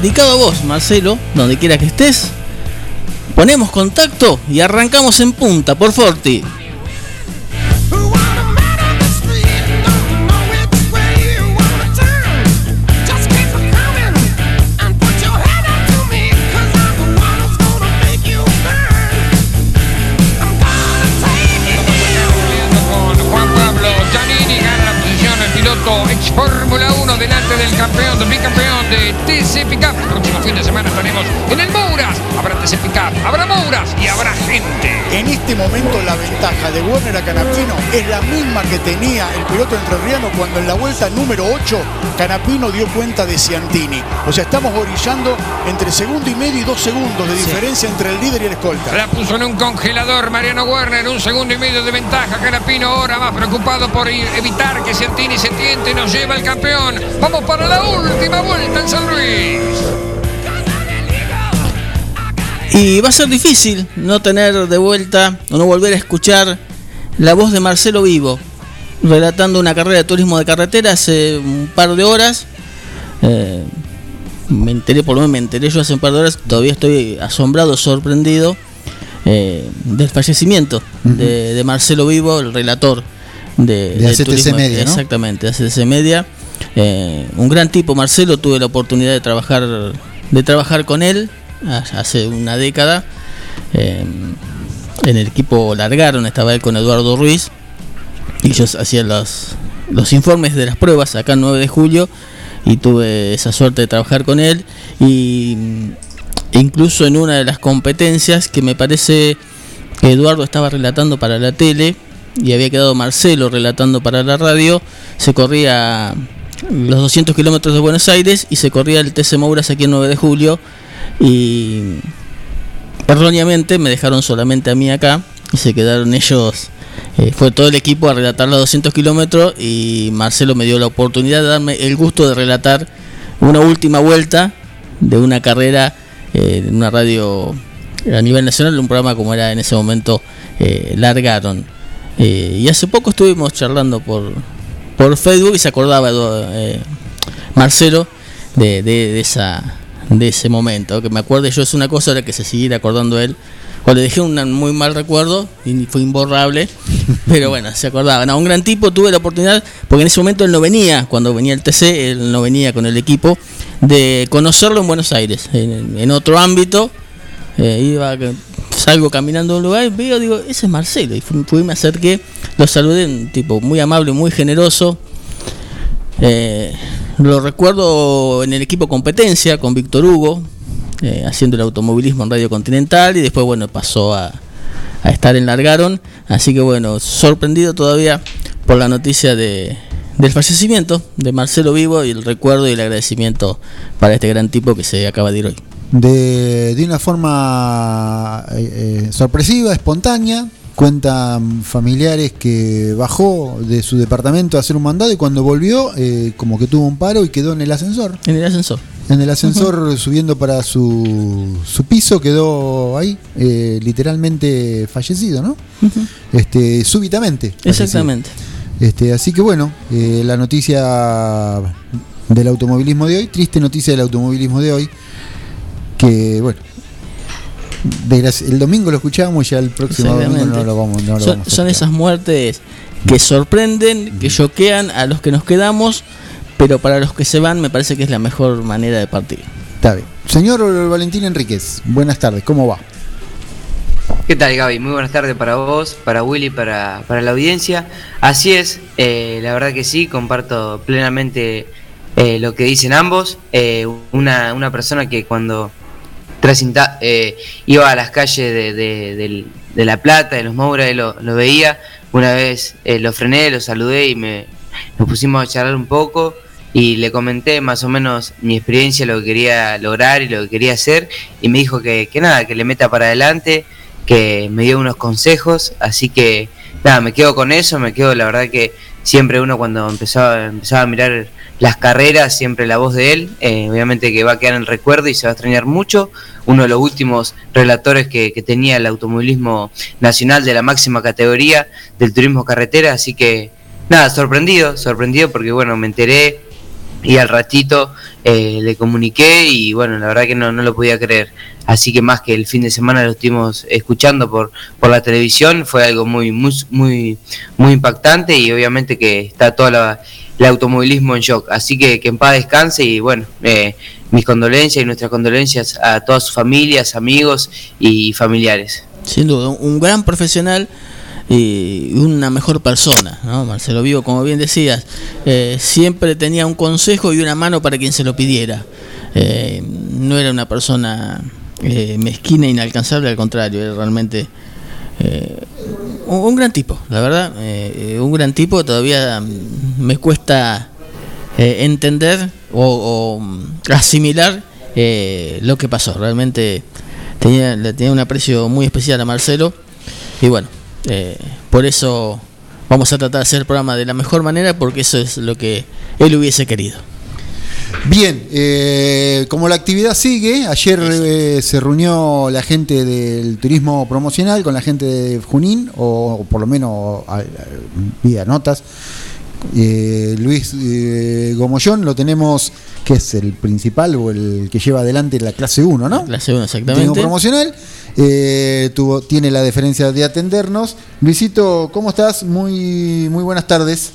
Dedicado a vos, Marcelo, donde quiera que estés. Ponemos contacto y arrancamos en punta por Forti. Este momento la ventaja de Werner a Canapino es la misma que tenía el piloto entrerriano cuando en la vuelta número 8 Canapino dio cuenta de Ciantini. O sea, estamos orillando entre segundo y medio y dos segundos de diferencia entre el líder y el escolta. La puso en un congelador Mariano Werner, un segundo y medio de ventaja. Canapino ahora más preocupado por evitar que Ciantini se tiente y nos lleva al campeón. Vamos para la última vuelta en San Luis. Y va a ser difícil no tener de vuelta o no volver a escuchar la voz de Marcelo Vivo, relatando una carrera de turismo de carretera hace un par de horas. Eh, me enteré, por lo menos me enteré yo hace un par de horas, todavía estoy asombrado, sorprendido eh, del fallecimiento de, de Marcelo Vivo, el relator de, De ACTC turismo. Media, ¿no? Exactamente, de ACTC Media. Eh, un gran tipo, Marcelo, tuve la oportunidad de trabajar, de trabajar con él hace una década. Eh, en el equipo largaron, estaba él con Eduardo Ruiz. Y ellos hacían los, los informes de las pruebas acá el 9 de julio. Y tuve esa suerte de trabajar con él. Y mm, incluso en una de las competencias que me parece que Eduardo estaba relatando para la tele y había quedado Marcelo relatando para la radio, se corría los 200 kilómetros de Buenos Aires y se corría el TC Mouras aquí el 9 de julio y erróneamente me dejaron solamente a mí acá y se quedaron ellos, eh, fue todo el equipo a relatar los 200 kilómetros y Marcelo me dio la oportunidad de darme el gusto de relatar una última vuelta de una carrera eh, en una radio a nivel nacional, un programa como era en ese momento, eh, largaron. Y hace poco estuvimos charlando por, por Facebook y se acordaba Marcelo de, de esa de ese momento. Que me acuerde yo es una cosa ahora que se siguiera acordando él. Cuando le dejé un muy mal recuerdo y fue imborrable, pero bueno, se acordaba. No, un gran tipo, tuve la oportunidad, porque en ese momento él no venía, cuando venía el TC, él no venía con el equipo, de conocerlo en Buenos Aires, en, otro ámbito. Eh, iba, salgo caminando a un lugar y veo, digo, ese es Marcelo. Y fui, fui, me acerqué, lo saludé, un tipo muy amable, muy generoso. Eh, lo recuerdo en el equipo competencia con Víctor Hugo, eh, haciendo el automovilismo en Radio Continental y después, bueno, pasó a, estar en Largaron. Así que, bueno, sorprendido todavía por la noticia de, del fallecimiento de Marcelo Vivo y el recuerdo y el agradecimiento para este gran tipo que se acaba de ir hoy. De, de una forma eh, eh, sorpresiva, espontánea, cuentan familiares que bajó de su departamento a hacer un mandado y cuando volvió, eh, como que tuvo un paro y quedó en el ascensor. En el ascensor. En el ascensor subiendo para su, su piso quedó ahí, eh, literalmente fallecido, ¿no? Este, súbitamente. fallecido. Exactamente. Este, así que bueno, eh, la noticia del automovilismo de hoy, triste noticia del automovilismo de hoy, que bueno, el domingo lo escuchamos, ya el próximo domingo no lo vamos, no lo son, vamos a son esas muertes que sorprenden, que choquean a los que nos quedamos, pero para los que se van me parece que es la mejor manera de partir. Está bien. Señor Valentín Enríquez, buenas tardes, ¿cómo va? ¿Qué tal Gaby? Muy buenas tardes para vos, para Willy, para, para la audiencia. Así es, eh, la verdad que sí, comparto plenamente eh, lo que dicen ambos. Eh, una, una persona que cuando eh, iba a las calles de, de- de La Plata, de los Moura, y lo, lo veía. Una vez eh, lo frené, lo saludé y me, nos pusimos a charlar un poco y le comenté más o menos mi experiencia, lo que quería lograr y lo que quería hacer y me dijo que, que nada, que le meta para adelante, que me dio unos consejos, así que nada, me quedo con eso, me quedo la verdad que siempre uno cuando empezaba, empezaba a mirar las carreras, siempre la voz de él, eh, obviamente que va a quedar en el recuerdo y se va a extrañar mucho, uno de los últimos relatores que, que tenía el automovilismo nacional de la máxima categoría del turismo carretera, así que nada, sorprendido, sorprendido porque bueno, me enteré y al ratito eh, le comuniqué y bueno, la verdad que no, no lo podía creer. Así que más que el fin de semana lo estuvimos escuchando por, por la televisión, fue algo muy, muy, muy, muy impactante y obviamente que está todo la, el automovilismo en shock. Así que que en paz descanse y bueno, eh, mis condolencias y nuestras condolencias a todas sus familias, amigos y familiares. Sin duda, un- gran profesional y una mejor persona, ¿no? Marcelo Vivo, como bien decías, eh, siempre tenía un consejo y una mano para quien se lo pidiera. Eh, no era una persona eh, mezquina, inalcanzable, al contrario, era realmente eh, un, gran tipo, la verdad, un gran tipo. Todavía mm, me cuesta entender o, o, mm, asimilar lo que pasó. Realmente tenía, tenía un aprecio muy especial a Marcelo y bueno, eh, por eso vamos a tratar de hacer el programa de la mejor manera porque eso es lo que él hubiese querido. Bien, eh, como la actividad sigue, ayer eh, se reunió la gente del turismo promocional con la gente de Junín, o, o por lo menos a- a- vía notas. Eh, Luis eh, Gomollón lo tenemos, que es el principal o el que lleva adelante la clase 1, ¿no? Clase 1 Turismo exactamente. promocional. Eh, tuvo, tiene la deferencia de atendernos. Luisito, ¿cómo estás? Muy, muy buenas tardes.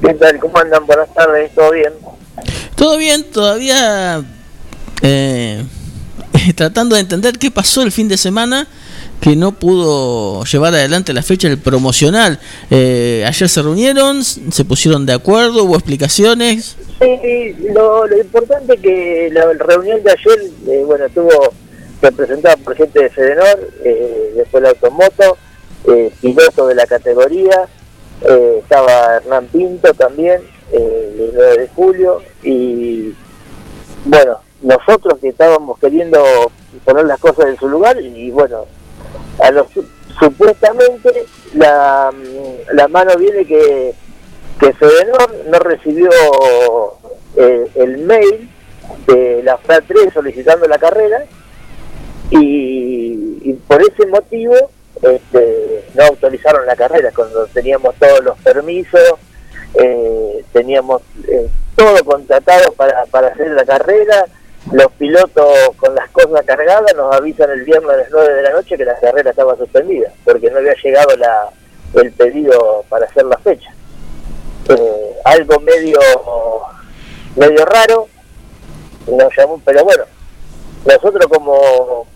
¿Qué tal? ¿Cómo andan? Buenas tardes, ¿todo bien? Todo bien, todavía eh, tratando de entender qué pasó el fin de semana que no pudo llevar adelante la fecha del promocional. Eh, ayer se reunieron, se pusieron de acuerdo, hubo explicaciones. Sí, lo, lo importante que la reunión de ayer, eh, bueno, estuvo representada por gente de Fedenor, eh, después la Automoto, eh, piloto de la categoría, eh, estaba Hernán Pinto también, eh, el 9 de julio, y bueno, nosotros que estábamos queriendo poner las cosas en su lugar, y bueno, a los supuestamente la, la mano viene que que Fedenor no recibió el mail de la FRA 3 solicitando la carrera y, por ese motivo este, no autorizaron la carrera cuando teníamos todos los permisos, eh, teníamos eh, todo contratado para, para hacer la carrera, los pilotos con las cosas cargadas nos avisan el viernes a las 9 de la noche que la carrera estaba suspendida porque no había llegado la, el pedido para hacer la fecha. Eh, algo medio medio raro nos llamó pero bueno nosotros como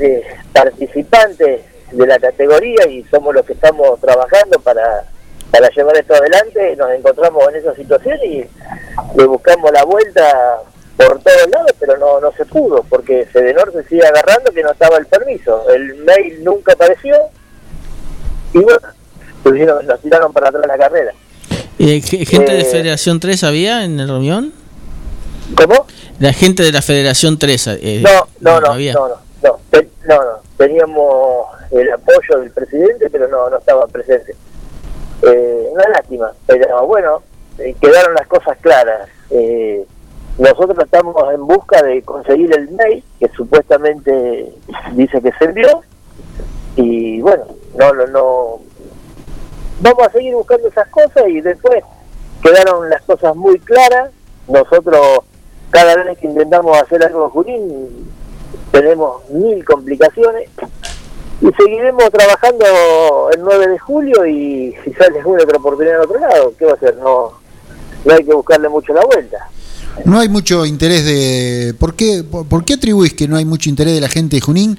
eh, participantes de la categoría y somos los que estamos trabajando para para llevar esto adelante nos encontramos en esa situación y le buscamos la vuelta por todos lados pero no no se pudo porque Fedenor se sigue agarrando que no estaba el permiso el mail nunca apareció y bueno nos tiraron para atrás la carrera Eh, ge- ¿Gente de Eh. Federación 3 había en la reunión? ¿Cómo? La gente de la Federación 3. eh, No, no, no, había. no, no, no, no, no. Teníamos el apoyo del presidente, pero no, no estaba presente. Eh, una lástima, pero bueno, eh, quedaron las cosas claras. Eh, nosotros estamos en busca de conseguir el mail que supuestamente dice que se envió y bueno, no, no, no. Vamos a seguir buscando esas cosas y después quedaron las cosas muy claras. Nosotros cada vez que intentamos hacer algo en Junín tenemos mil complicaciones y seguiremos trabajando el 9 de julio y si sale alguna otra oportunidad en otro lado, ¿qué va a hacer? No, no hay que buscarle mucho la vuelta. No hay mucho interés de. ¿Por qué, por, por qué atribuís que no hay mucho interés de la gente de Junín?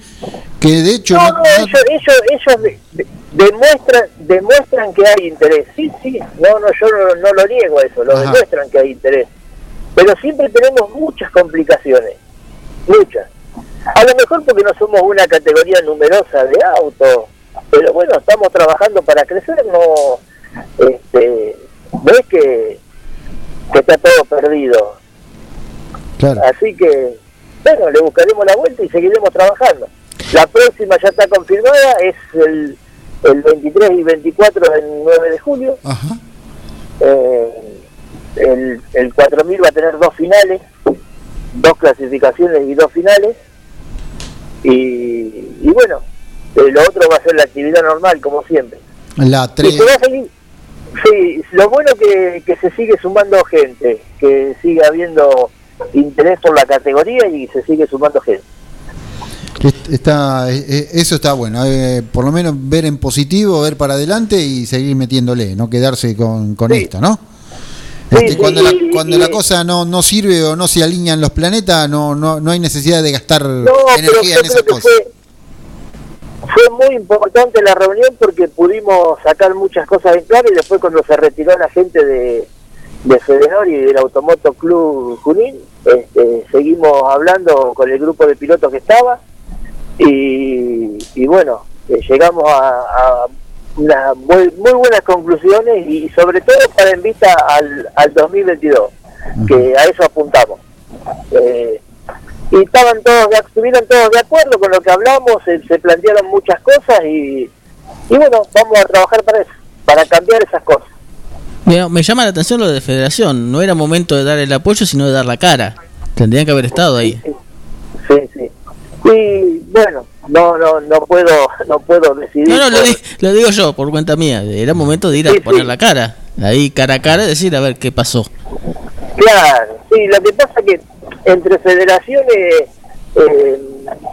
Que de hecho. No, no- ellos, ellos, ellos de- de- demuestran, demuestran que hay interés. Sí, sí, no, no, yo no, no lo niego eso, lo Ajá. demuestran que hay interés. Pero siempre tenemos muchas complicaciones, muchas. A lo mejor porque no somos una categoría numerosa de autos, pero bueno, estamos trabajando para crecer, no este, ves que, que está todo perdido. Claro. Así que, bueno, le buscaremos la vuelta y seguiremos trabajando. La próxima ya está confirmada, es el, el 23 y 24 del 9 de julio. Ajá. Eh, el, el 4000 va a tener dos finales, dos clasificaciones y dos finales. Y, y bueno, eh, lo otro va a ser la actividad normal, como siempre. La Y 3. se va a seguir- Sí, lo bueno que, que se sigue sumando gente, que sigue habiendo interés por la categoría y se sigue sumando gente. Está, eh, eh, eso está bueno, eh, por lo menos ver en positivo, ver para adelante y seguir metiéndole, no quedarse con, con Sí. esto, ¿no? Este, sí, cuando la, cuando la cosa no, no sirve o no se alinean los planetas, no, no, no hay necesidad de gastar No, energía en esas cosas. fue, fue muy importante la reunión porque pudimos sacar muchas cosas en claro y después cuando se retiró la gente de, de Fedenor y del Automoto Club Junín, este, seguimos hablando con el grupo de pilotos que estaba y, y bueno, eh, llegamos a, a unas muy, muy buenas conclusiones y sobre todo para en vista al, al 2022, que a eso apuntamos. Eh, y estaban todos estuvieron todos de acuerdo con lo que hablamos, se, se plantearon muchas cosas y, y bueno, vamos a trabajar para eso, para cambiar esas cosas. Mira, me llama la atención lo de federación. No era momento de dar el apoyo, sino de dar la cara. Tendrían que haber estado ahí. Sí, sí. Y bueno, no no no puedo no puedo decidir. No, no, lo, por- di- lo digo yo, por cuenta mía. Era momento de ir a Sí, poner sí. la cara. Ahí cara a cara decir a ver qué pasó. Claro, sí, lo que pasa es que entre federaciones eh,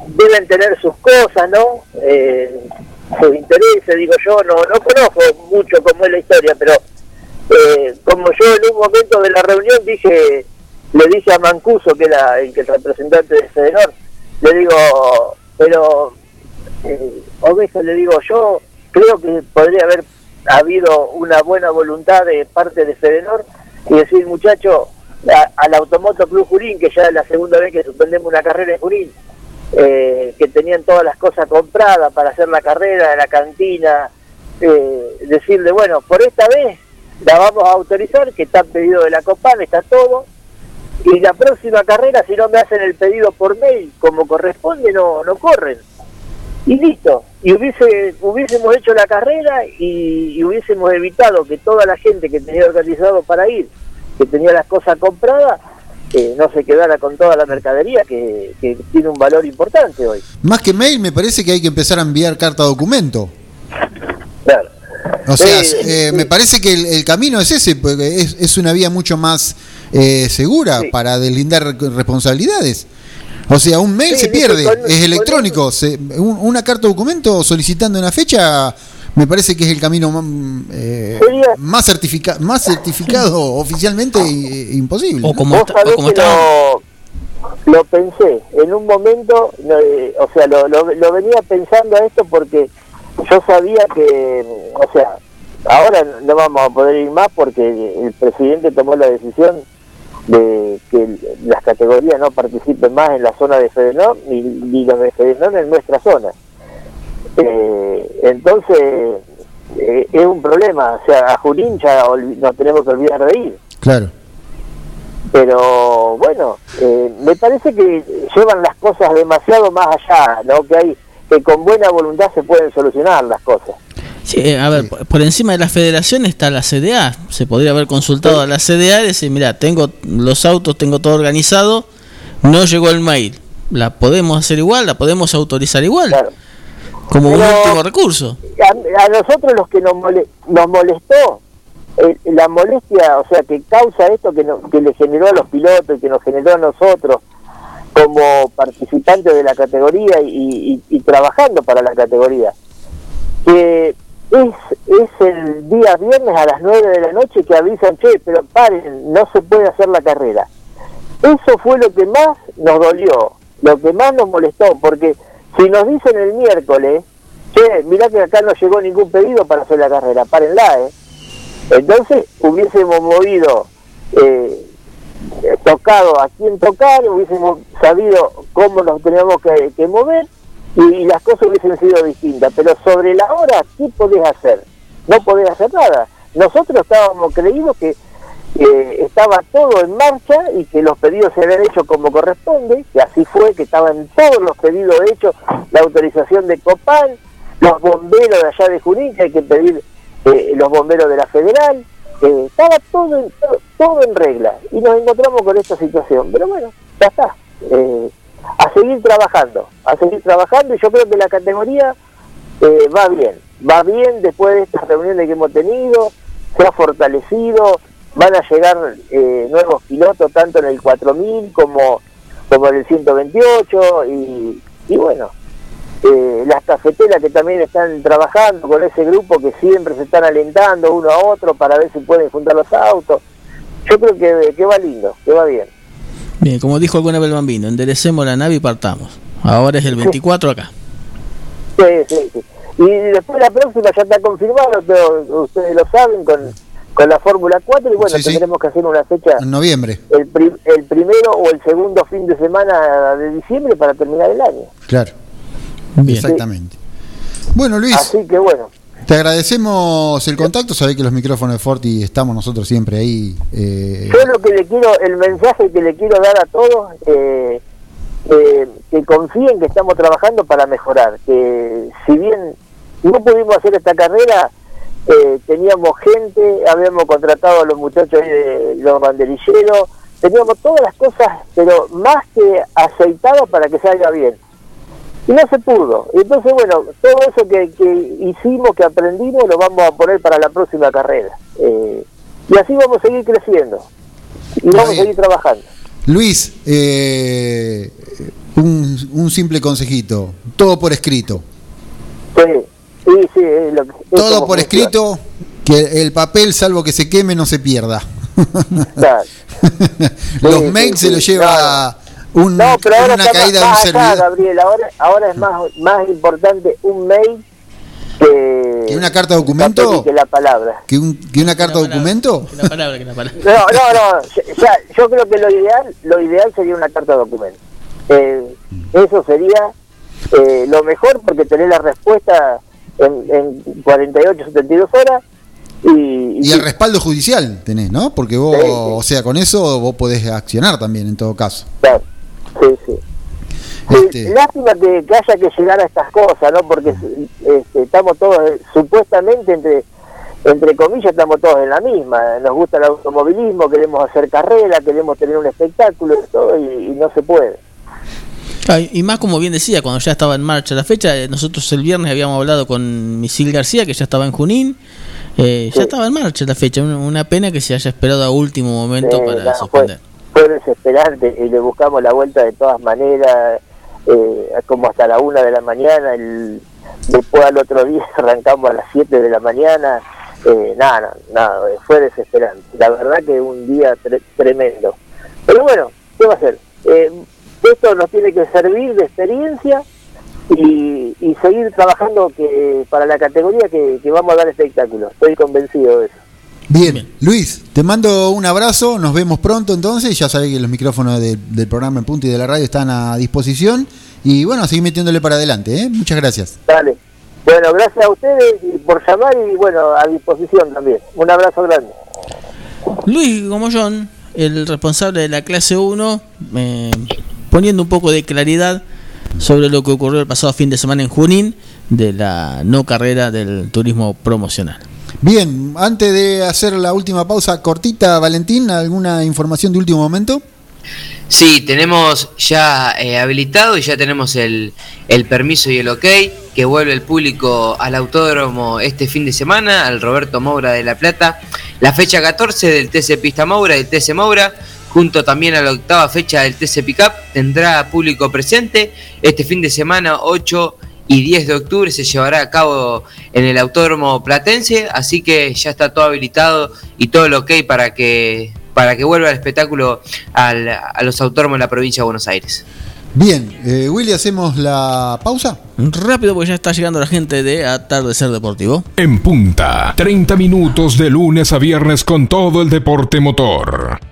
deben tener sus cosas, ¿no? Eh, sus intereses, digo yo, no, no conozco mucho cómo es la historia, pero eh, como yo en un momento de la reunión dije, le dije a Mancuso, que era el, que el representante de Federor, le digo, pero eh, le digo, yo creo que podría haber habido una buena voluntad de parte de Fedenor y decir, muchacho, al Automoto Club Jurín, que ya es la segunda vez que suspendemos una carrera en Jurín, eh, que tenían todas las cosas compradas para hacer la carrera, la cantina, eh, decirle, bueno, por esta vez la vamos a autorizar, que está pedido de la Copan, está todo, y la próxima carrera, si no me hacen el pedido por mail como corresponde, no, no corren. Y listo. Y hubiese, hubiésemos hecho la carrera y, y hubiésemos evitado que toda la gente que tenía organizado para ir, que tenía las cosas compradas, eh, no se quedara con toda la mercadería que, que tiene un valor importante hoy. Más que mail, me parece que hay que empezar a enviar carta documento. Claro. O sea, eh, sí. me parece que el, el camino es ese, porque es, es una vía mucho más eh, segura Sí. para deslindar responsabilidades. O sea, un mail Sí, se pierde, con- es electrónico. se- un- una carta documento solicitando una fecha, me parece que es el camino más, eh, más, certifica- más certificado oficialmente eh, imposible. O como, Vos está- o sabés como lo, lo pensé en un momento, no, eh, o sea, lo, lo, lo venía pensando a esto porque yo sabía que, o sea, ahora no vamos a poder ir más porque el presidente tomó la decisión de que las categorías no participen más en la zona de Fedenor ni, ni los de Fedenor en nuestra zona. Eh, entonces, eh, es un problema, o sea, a Junín ya nos tenemos que olvidar de ir Claro. pero bueno, eh, me parece que llevan las cosas demasiado más allá, ¿no? Que hay que con buena voluntad se pueden solucionar las cosas. Sí, eh, a ver, por- por encima de la federación está la CDA. Se podría haber consultado a la CDA y decir, mira, tengo los autos, tengo todo organizado, no llegó el mail. ¿La podemos hacer igual? ¿La podemos autorizar igual? Claro. Como un último recurso. A, a nosotros los que nos, mole- nos molestó, eh, la molestia, o sea, que causa esto que, no- que le generó a los pilotos y que nos generó a nosotros como participantes de la categoría y, y- y trabajando para la categoría, que es, es el día viernes a las 9 de la noche que avisan, che, pero paren, no se puede hacer la carrera. Eso fue lo que más nos dolió, lo que más nos molestó, porque si nos dicen el miércoles, che, mirá que acá no llegó ningún pedido para hacer la carrera, párenla, ¿eh? Entonces hubiésemos movido, eh, tocado a quién tocar, hubiésemos sabido cómo nos teníamos que, que mover y, las cosas hubiesen sido distintas. Pero sobre la hora, ¿qué podés hacer? No podés hacer nada. Nosotros estábamos creídos que que estaba todo en marcha y que los pedidos se habían hecho como corresponde, que así fue, que estaban todos los pedidos hechos, la autorización de Copal, los bomberos de allá de Junín, que hay que pedir eh, los bomberos de la federal, eh, estaba todo en, todo, en regla y nos encontramos con esta situación. Pero bueno, ya está. Eh, a seguir trabajando, a seguir trabajando y yo creo que la categoría va bien, va bien después de estas reuniones que hemos tenido, se ha fortalecido, van a llegar eh, nuevos pilotos tanto en el 4000 como, como en el 128 y, y bueno, eh, las cafeteras que también están trabajando con ese grupo que siempre se están alentando uno a otro para ver si pueden juntar los autos. Yo creo que, que va lindo, que va bien. Bien, como dijo alguna vez el bambino, enderecemos la nave y partamos. Ahora es el 24 acá. Sí, sí, sí. Y después la próxima ya está confirmado, ustedes lo saben, con con la Fórmula 4 y bueno, tendremos que hacer una fecha en noviembre. El, el primero o el segundo fin de semana de diciembre para terminar el año. Claro. Exactamente. Bueno, Luis. Así que bueno. Te agradecemos el contacto, sabés que los micrófonos de Forti estamos nosotros siempre ahí. Eh... Yo lo que le quiero, el mensaje que le quiero dar a todos, eh, eh, que confíen que estamos trabajando para mejorar, que si bien no pudimos hacer esta carrera, eh, teníamos gente, habíamos contratado a los muchachos de los banderilleros, teníamos todas las cosas, pero más que aceitado para que salga bien. Y no se pudo. Entonces, bueno, todo eso que, hicimos, que aprendimos, lo vamos a poner para la próxima carrera. Eh, y así vamos a seguir creciendo. Y vamos a seguir trabajando. Luis, eh, un, un simple consejito. Todo por escrito. Sí. Sí, sí, Todo por escrito, que el papel, salvo que se queme, no se pierda. los mails se los lleva un, una caída de un servidor. Gabriel, ahora, ahora es más, más importante un mail que, ¿Que una carta de documento? Que la palabra. ¿Que, un, que una carta de documento? Que la palabra, que la palabra. No, no, no. Ya, yo creo que lo ideal, lo ideal sería una carta de documento. Eh, eso sería eh, lo mejor porque tener la respuesta en, en 48, 72 horas. Y, y, el respaldo judicial tenés, ¿no? Porque vos, o sea, con eso vos podés accionar también en todo caso. Claro, sí, sí. Este... Lástima que, haya que llegar a estas cosas, ¿no? Porque este, estamos todos, supuestamente, entre entre comillas, estamos todos en la misma. Nos gusta el automovilismo, queremos hacer carrera, queremos tener un espectáculo y todo, y no se puede. Y más como bien decía, cuando ya estaba en marcha la fecha, eh, nosotros el viernes habíamos hablado con Misil García, que ya estaba en Junín, eh, ya estaba en marcha la fecha, una pena que se haya esperado a último momento para suspender. Fue, desesperante y le buscamos la vuelta de todas maneras, eh, como hasta la una de la mañana, el, después al otro día arrancamos a las 7 de la mañana, nada, nada, fue desesperante. La verdad que un día tremendo. Pero bueno, ¿qué va a hacer? Esto nos tiene que servir de experiencia y, seguir trabajando que para la categoría que, vamos a dar espectáculo. Estoy convencido de eso. Bien. Luis, te mando un abrazo, nos vemos pronto entonces, ya sabés que los micrófonos del programa en punto y de la radio están a disposición y bueno, a seguir metiéndole para adelante, ¿eh? muchas gracias. Dale, bueno, gracias a ustedes por llamar y bueno, a disposición también. Un abrazo grande. Luis Gomollón, el responsable de la clase 1, eh, poniendo un poco de claridad sobre lo que ocurrió el pasado fin de semana en Junín de la no carrera del turismo promocional. Bien, antes de hacer la última pausa cortita, Valentín, ¿alguna información de último momento? Sí, tenemos ya eh, habilitado y ya tenemos el, el, permiso y el ok, que vuelve el público al autódromo este fin de semana, al Roberto Moura de La Plata. La fecha 14 del TC Pista Moura y el TC Moura junto también a la octava fecha del TC Pickup, tendrá público presente. Este fin de semana, 8 y 10 de octubre, se llevará a cabo en el Autódromo Platense, así que ya está todo habilitado y todo lo ok para que, para que vuelva el espectáculo a los autódromos en la provincia de Buenos Aires. Bien, eh, Willy, ¿hacemos la pausa? Rápido, porque ya está llegando la gente de Atardecer Deportivo. En punta, 30 minutos de lunes a viernes con todo el deporte motor.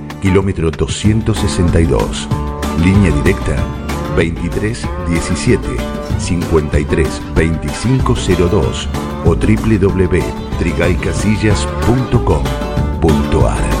kilómetro 262. Línea directa 23 17 53 25 02 o www.trigaycasillas.com.ar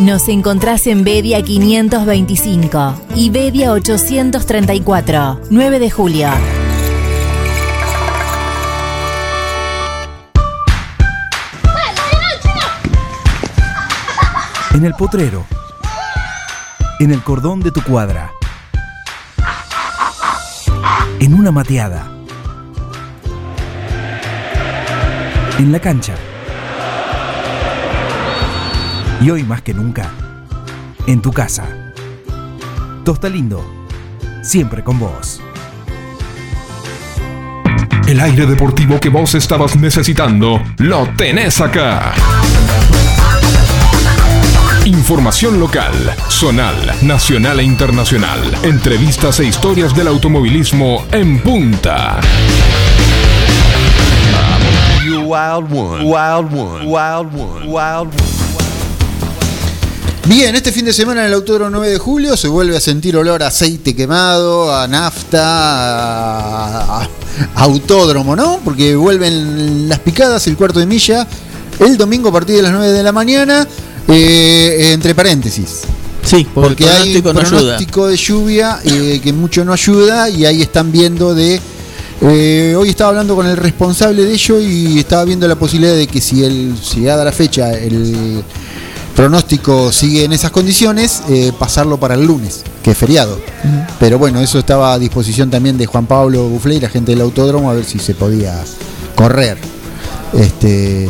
Nos encontrás en Bedia 525 y Bedia 834, 9 de julio. En el potrero. En el cordón de tu cuadra. En una mateada. En la cancha. Y hoy más que nunca, en tu casa. Tosta Lindo, siempre con vos. El aire deportivo que vos estabas necesitando, lo tenés acá. Información local, zonal, nacional e internacional. Entrevistas e historias del automovilismo en punta. You wild one, wild one, wild one, wild one. Bien, este fin de semana en el Autódromo 9 de julio se vuelve a sentir olor a aceite quemado, a nafta, a, a- a autódromo, ¿no? Porque vuelven las picadas, el cuarto de milla, el domingo a partir de las 9 de la mañana, eh, entre paréntesis. Sí, porque hay un pronóstico no ayuda. pronóstico de lluvia eh, que mucho no ayuda y ahí están viendo de... eh, hoy estaba hablando con el responsable de ello y estaba viendo la posibilidad de que si él, si llegada la fecha, el pronóstico sigue en esas condiciones, eh, pasarlo para el lunes, que es feriado. Pero bueno, eso estaba a disposición también de Juan Pablo Buflé y la gente del autódromo a ver si se podía correr. Este,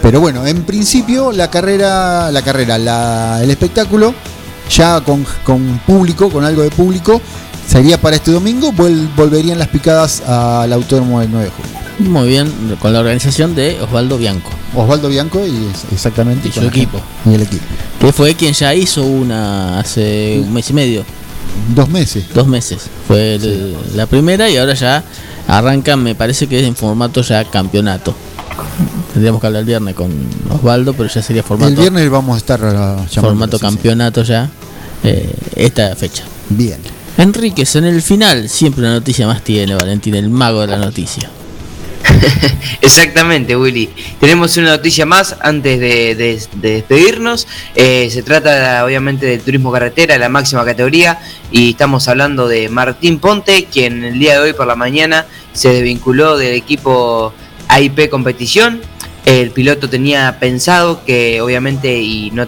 pero bueno, en principio la carrera, la carrera, la- el espectáculo, ya con, con público, con algo de público, sería para este domingo, volverían las picadas al autódromo del 9 de julio. Muy bien, con la organización de Osvaldo Bianco. Osvaldo Bianco y exactamente Y su gente- equipo. Y el equipo. Que fue quien ya hizo una hace un mes y medio. Dos meses. Dos meses. Fue el- la primera y ahora ya arrancan, me parece que es en formato ya campeonato. Tendríamos que hablar el viernes con Osvaldo, pero ya sería formato, el viernes vamos a estar ah, formato campeonato ya eh, esta fecha. Bien. Enríquez, en el final siempre una noticia más tiene Valentín, el mago de la noticia. Exactamente, Willy. Tenemos una noticia más antes de, de- de despedirnos. Eh, se trata obviamente del turismo carretera, la máxima categoría, y estamos hablando de Martín Ponte, quien el día de hoy por la mañana se desvinculó del equipo AIP Competición. El piloto tenía pensado que obviamente y no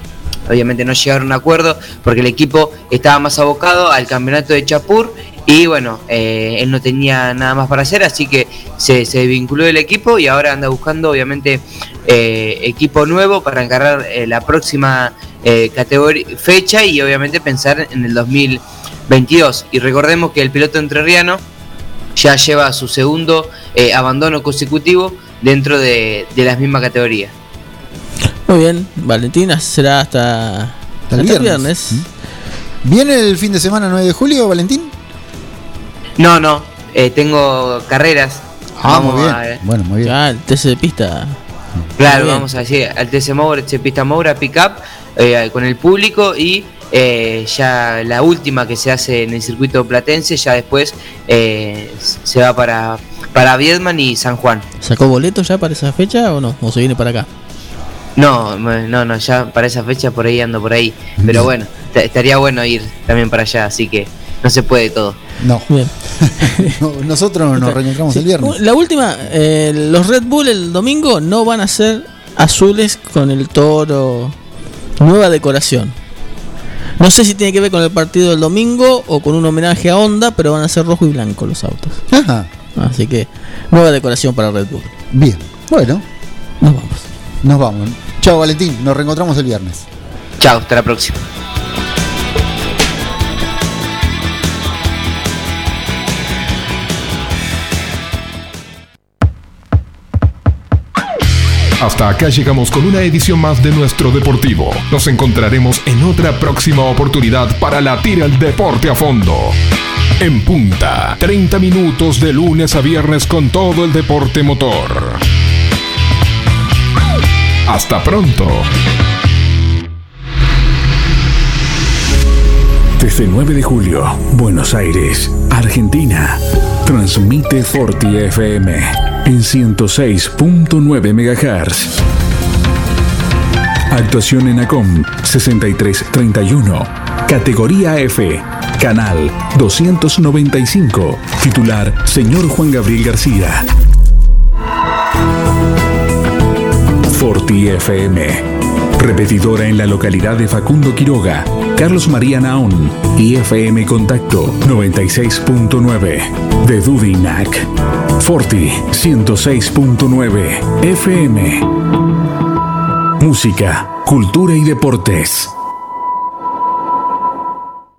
obviamente no llegaron a un acuerdo porque el equipo estaba más abocado al campeonato de Chapur Y bueno, eh, él no tenía nada más para hacer, así que se, se vinculó del equipo y ahora anda buscando obviamente eh, equipo nuevo para encargar eh, la próxima eh, categoría, fecha y obviamente pensar en el 2022. Y recordemos que el piloto entrerriano ya lleva su segundo eh, abandono consecutivo dentro de, de las mismas categorías. Muy bien, Valentina será hasta, Hasta el viernes. ¿Viene el fin de semana 9 de julio, Valentín? No, no, eh, tengo carreras. Ah, Vamos muy bien. a- Bueno, muy bien. Ya, el TC de pista. Claro, vamos a decir, al TC Moura, TC Pista Moura, Pick Up, eh, con el público y eh, ya la última que se hace en el circuito platense, ya después eh, se va para, para Viedman y San Juan. ¿Sacó boletos ya para esa fecha o no? ¿O se viene para acá? No, no, no, ya para esa fecha por ahí ando por ahí. Pero bueno, estaría bueno ir también para allá, así que no se puede todo. No. Bien. No, Nosotros nos reencontramos el viernes. La última, eh, los Red Bull el domingo no van a ser azules con el toro. Nueva decoración. No sé si tiene que ver con el partido del domingo o con un homenaje a Honda, pero van a ser rojo y blanco los autos. Ajá. Así que nueva decoración para Red Bull. Bien. Bueno, Nos vamos. nos vamos. Chao, Valentín. Nos reencontramos el viernes. Chao, hasta la próxima. Hasta acá llegamos con una edición más de nuestro Deportivo. Nos encontraremos en otra próxima oportunidad para latir el deporte a fondo. En punta, 30 minutos de lunes a viernes con todo el deporte motor. Hasta pronto. Desde 9 de julio, Buenos Aires, Argentina. Transmite Forti FM en 106.9 MHz. Actuación en ACOM 6331. Categoría F. Canal 295. Titular, señor Juan Gabriel García. Forti FM. Repetidora en la localidad de Facundo Quiroga, Carlos María Naón y FM Contacto 96.9 de Dudinac. Forti 106.9 FM. Música, cultura y deportes.